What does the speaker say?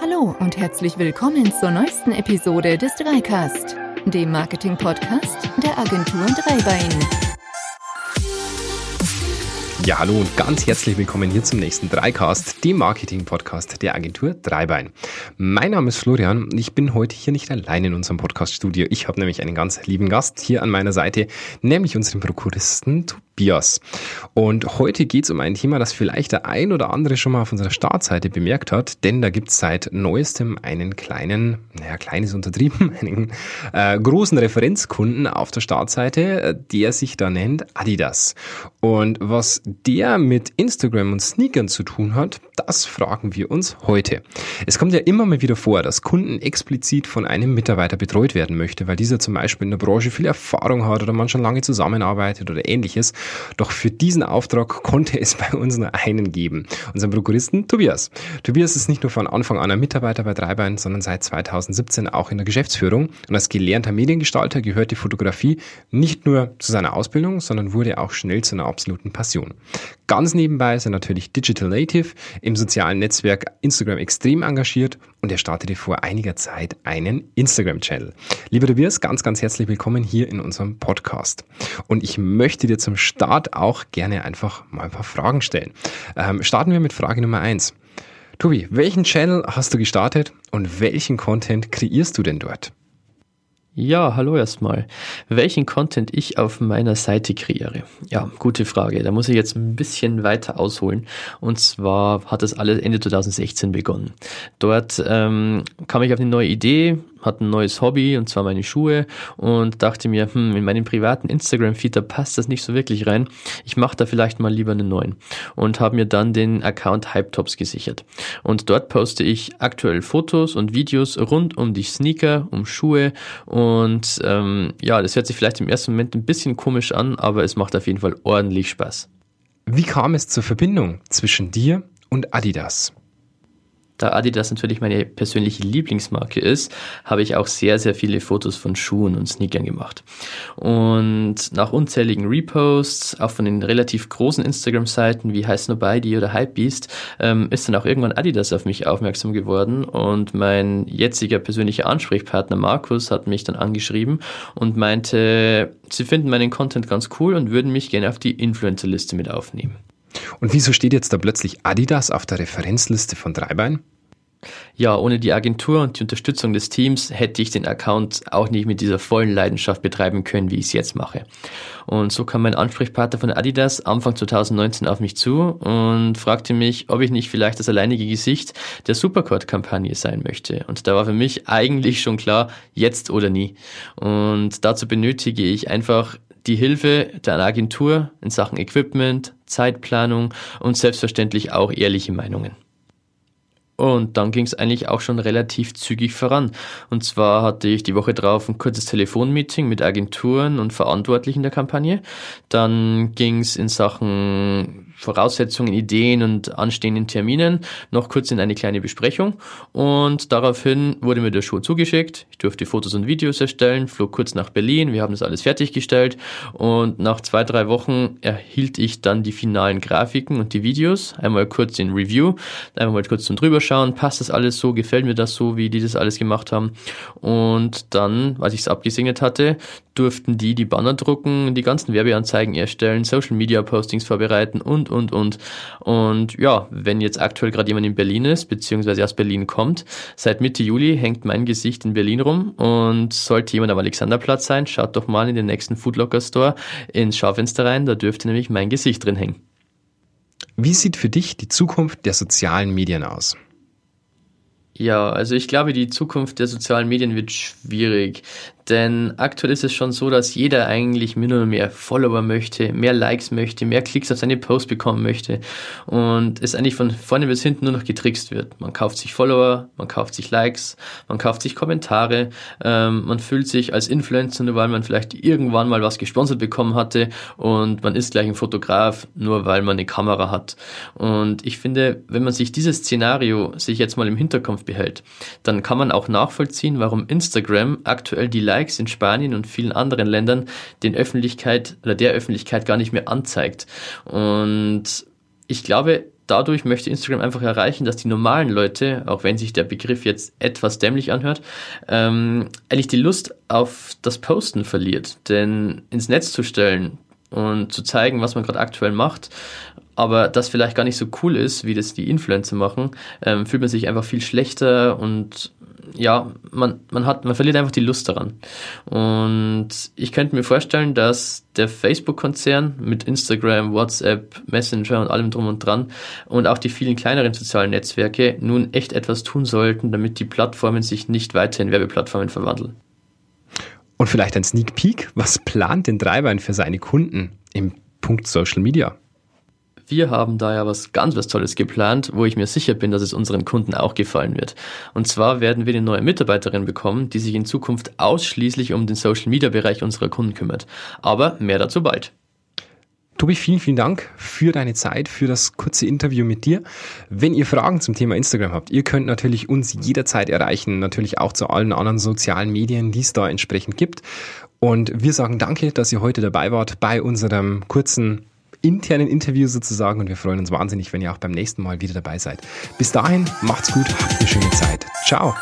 Hallo und herzlich willkommen zur neuesten Episode des Dreicast, dem Marketing-Podcast der Agentur Dreibein. Ja, hallo und ganz herzlich willkommen hier zum nächsten Dreicast, dem Marketing-Podcast der Agentur Dreibein. Mein Name ist Florian und ich bin heute hier nicht allein in unserem Podcast-Studio. Ich habe nämlich einen ganz lieben Gast hier an meiner Seite, nämlich unseren Prokuristen Bias. Und heute geht es um ein Thema, das vielleicht der ein oder andere schon mal auf unserer Startseite bemerkt hat, denn da gibt es seit neuestem einen kleinen, naja, kleines untertrieben, einen äh, großen Referenzkunden auf der Startseite, äh, der sich da nennt Adidas. Und was der mit Instagram und Sneakern zu tun hat, das fragen wir uns heute. Es kommt ja immer mal wieder vor, dass Kunden explizit von einem Mitarbeiter betreut werden möchte, weil dieser zum Beispiel in der Branche viel Erfahrung hat oder man schon lange zusammenarbeitet oder ähnliches. Doch für diesen Auftrag konnte es bei uns nur einen geben, unseren Prokuristen Tobias. Tobias ist nicht nur von Anfang an ein Mitarbeiter bei Dreibein, sondern seit 2017 auch in der Geschäftsführung. Und als gelernter Mediengestalter gehört die Fotografie nicht nur zu seiner Ausbildung, sondern wurde auch schnell zu einer absoluten Passion. Ganz nebenbei ist er natürlich Digital Native, im sozialen Netzwerk Instagram extrem engagiert und er startete vor einiger Zeit einen Instagram-Channel. Lieber Tobias, ganz, ganz herzlich willkommen hier in unserem Podcast. Und ich möchte dir zum Start auch gerne einfach mal ein paar Fragen stellen. Ähm, starten wir mit Frage Nummer eins. Tobi, welchen Channel hast du gestartet und welchen Content kreierst du denn dort? Ja, hallo erstmal. Welchen Content ich auf meiner Seite kreiere? Ja, gute Frage. Da muss ich jetzt ein bisschen weiter ausholen. Und zwar hat das alles Ende 2016 begonnen. Dort ähm, kam ich auf eine neue Idee, hatte ein neues Hobby und zwar meine Schuhe und dachte mir, hm, in meinem privaten Instagram-Feed, da passt das nicht so wirklich rein. Ich mache da vielleicht mal lieber einen neuen und habe mir dann den Account Hypetops gesichert. Und dort poste ich aktuell Fotos und Videos rund um die Sneaker, um Schuhe und ähm, ja, das hört sich vielleicht im ersten Moment ein bisschen komisch an, aber es macht auf jeden Fall ordentlich Spaß. Wie kam es zur Verbindung zwischen dir und Adidas? Da Adidas natürlich meine persönliche Lieblingsmarke ist, habe ich auch sehr, sehr viele Fotos von Schuhen und Sneakern gemacht. Und nach unzähligen Reposts, auch von den relativ großen Instagram-Seiten wie Heiß Nobody oder Hypebeast, ähm, ist dann auch irgendwann Adidas auf mich aufmerksam geworden und mein jetziger persönlicher Ansprechpartner Markus hat mich dann angeschrieben und meinte, sie finden meinen Content ganz cool und würden mich gerne auf die Influencer-Liste mit aufnehmen. Und wieso steht jetzt da plötzlich Adidas auf der Referenzliste von Dreibein? Ja, ohne die Agentur und die Unterstützung des Teams hätte ich den Account auch nicht mit dieser vollen Leidenschaft betreiben können, wie ich es jetzt mache. Und so kam mein Ansprechpartner von Adidas Anfang 2019 auf mich zu und fragte mich, ob ich nicht vielleicht das alleinige Gesicht der Supercord-Kampagne sein möchte. Und da war für mich eigentlich schon klar, jetzt oder nie. Und dazu benötige ich einfach die Hilfe der Agentur in Sachen Equipment, Zeitplanung und selbstverständlich auch ehrliche Meinungen. Und dann ging es eigentlich auch schon relativ zügig voran. Und zwar hatte ich die Woche drauf ein kurzes Telefonmeeting mit Agenturen und Verantwortlichen der Kampagne. Dann ging es in Sachen Voraussetzungen, Ideen und anstehenden Terminen noch kurz in eine kleine Besprechung. Und daraufhin wurde mir der Schuh zugeschickt. Ich durfte Fotos und Videos erstellen, flog kurz nach Berlin, wir haben das alles fertiggestellt. Und nach zwei, drei Wochen erhielt ich dann die finalen Grafiken und die Videos. Einmal kurz in Review, einmal mal kurz zum drüberschauen, passt das alles so, gefällt mir das so, wie die das alles gemacht haben? Und dann, als ich es abgesegnet hatte, durften die die Banner drucken, die ganzen Werbeanzeigen erstellen, Social Media Postings vorbereiten und, und, und. Und ja, wenn jetzt aktuell gerade jemand in Berlin ist, beziehungsweise aus Berlin kommt, seit Mitte Juli hängt mein Gesicht in Berlin rum und sollte jemand am Alexanderplatz sein, schaut doch mal in den nächsten Foodlocker Store ins Schaufenster rein, da dürfte nämlich mein Gesicht drin hängen. Wie sieht für dich die Zukunft der sozialen Medien aus? Ja, also ich glaube, die Zukunft der sozialen Medien wird schwierig. Denn aktuell ist es schon so, dass jeder eigentlich mehr und mehr Follower möchte, mehr Likes möchte, mehr Klicks auf seine Posts bekommen möchte und es eigentlich von vorne bis hinten nur noch getrickst wird. Man kauft sich Follower, man kauft sich Likes, man kauft sich Kommentare, ähm, man fühlt sich als Influencer, nur weil man vielleicht irgendwann mal was gesponsert bekommen hatte und man ist gleich ein Fotograf, nur weil man eine Kamera hat. Und ich finde, wenn man sich dieses Szenario sich jetzt mal im Hinterkopf behält, dann kann man auch nachvollziehen, warum Instagram aktuell die Likes Likes in Spanien und vielen anderen Ländern den Öffentlichkeit oder der Öffentlichkeit gar nicht mehr anzeigt. Und ich glaube, dadurch möchte Instagram einfach erreichen, dass die normalen Leute, auch wenn sich der Begriff jetzt etwas dämlich anhört, ähm, eigentlich die Lust auf das Posten verliert. Denn ins Netz zu stellen und zu zeigen, was man gerade aktuell macht, aber das vielleicht gar nicht so cool ist, wie das die Influencer machen, ähm, fühlt man sich einfach viel schlechter und ja, man, man hat, man verliert einfach die Lust daran. Und ich könnte mir vorstellen, dass der Facebook-Konzern mit Instagram, WhatsApp, Messenger und allem drum und dran und auch die vielen kleineren sozialen Netzwerke nun echt etwas tun sollten, damit die Plattformen sich nicht weiter in Werbeplattformen verwandeln. Und vielleicht ein Sneak Peek. Was plant denn Dreibein für seine Kunden im Punkt Social Media? Wir haben da ja was ganz was Tolles geplant, wo ich mir sicher bin, dass es unseren Kunden auch gefallen wird. Und zwar werden wir eine neue Mitarbeiterin bekommen, die sich in Zukunft ausschließlich um den Social Media Bereich unserer Kunden kümmert. Aber mehr dazu bald. Tobi, vielen, vielen Dank für deine Zeit, für das kurze Interview mit dir. Wenn ihr Fragen zum Thema Instagram habt, ihr könnt natürlich uns jederzeit erreichen, natürlich auch zu allen anderen sozialen Medien, die es da entsprechend gibt. Und wir sagen danke, dass ihr heute dabei wart bei unserem kurzen internen Interview sozusagen und wir freuen uns wahnsinnig, wenn ihr auch beim nächsten Mal wieder dabei seid. Bis dahin, macht's gut, habt eine schöne Zeit. Ciao.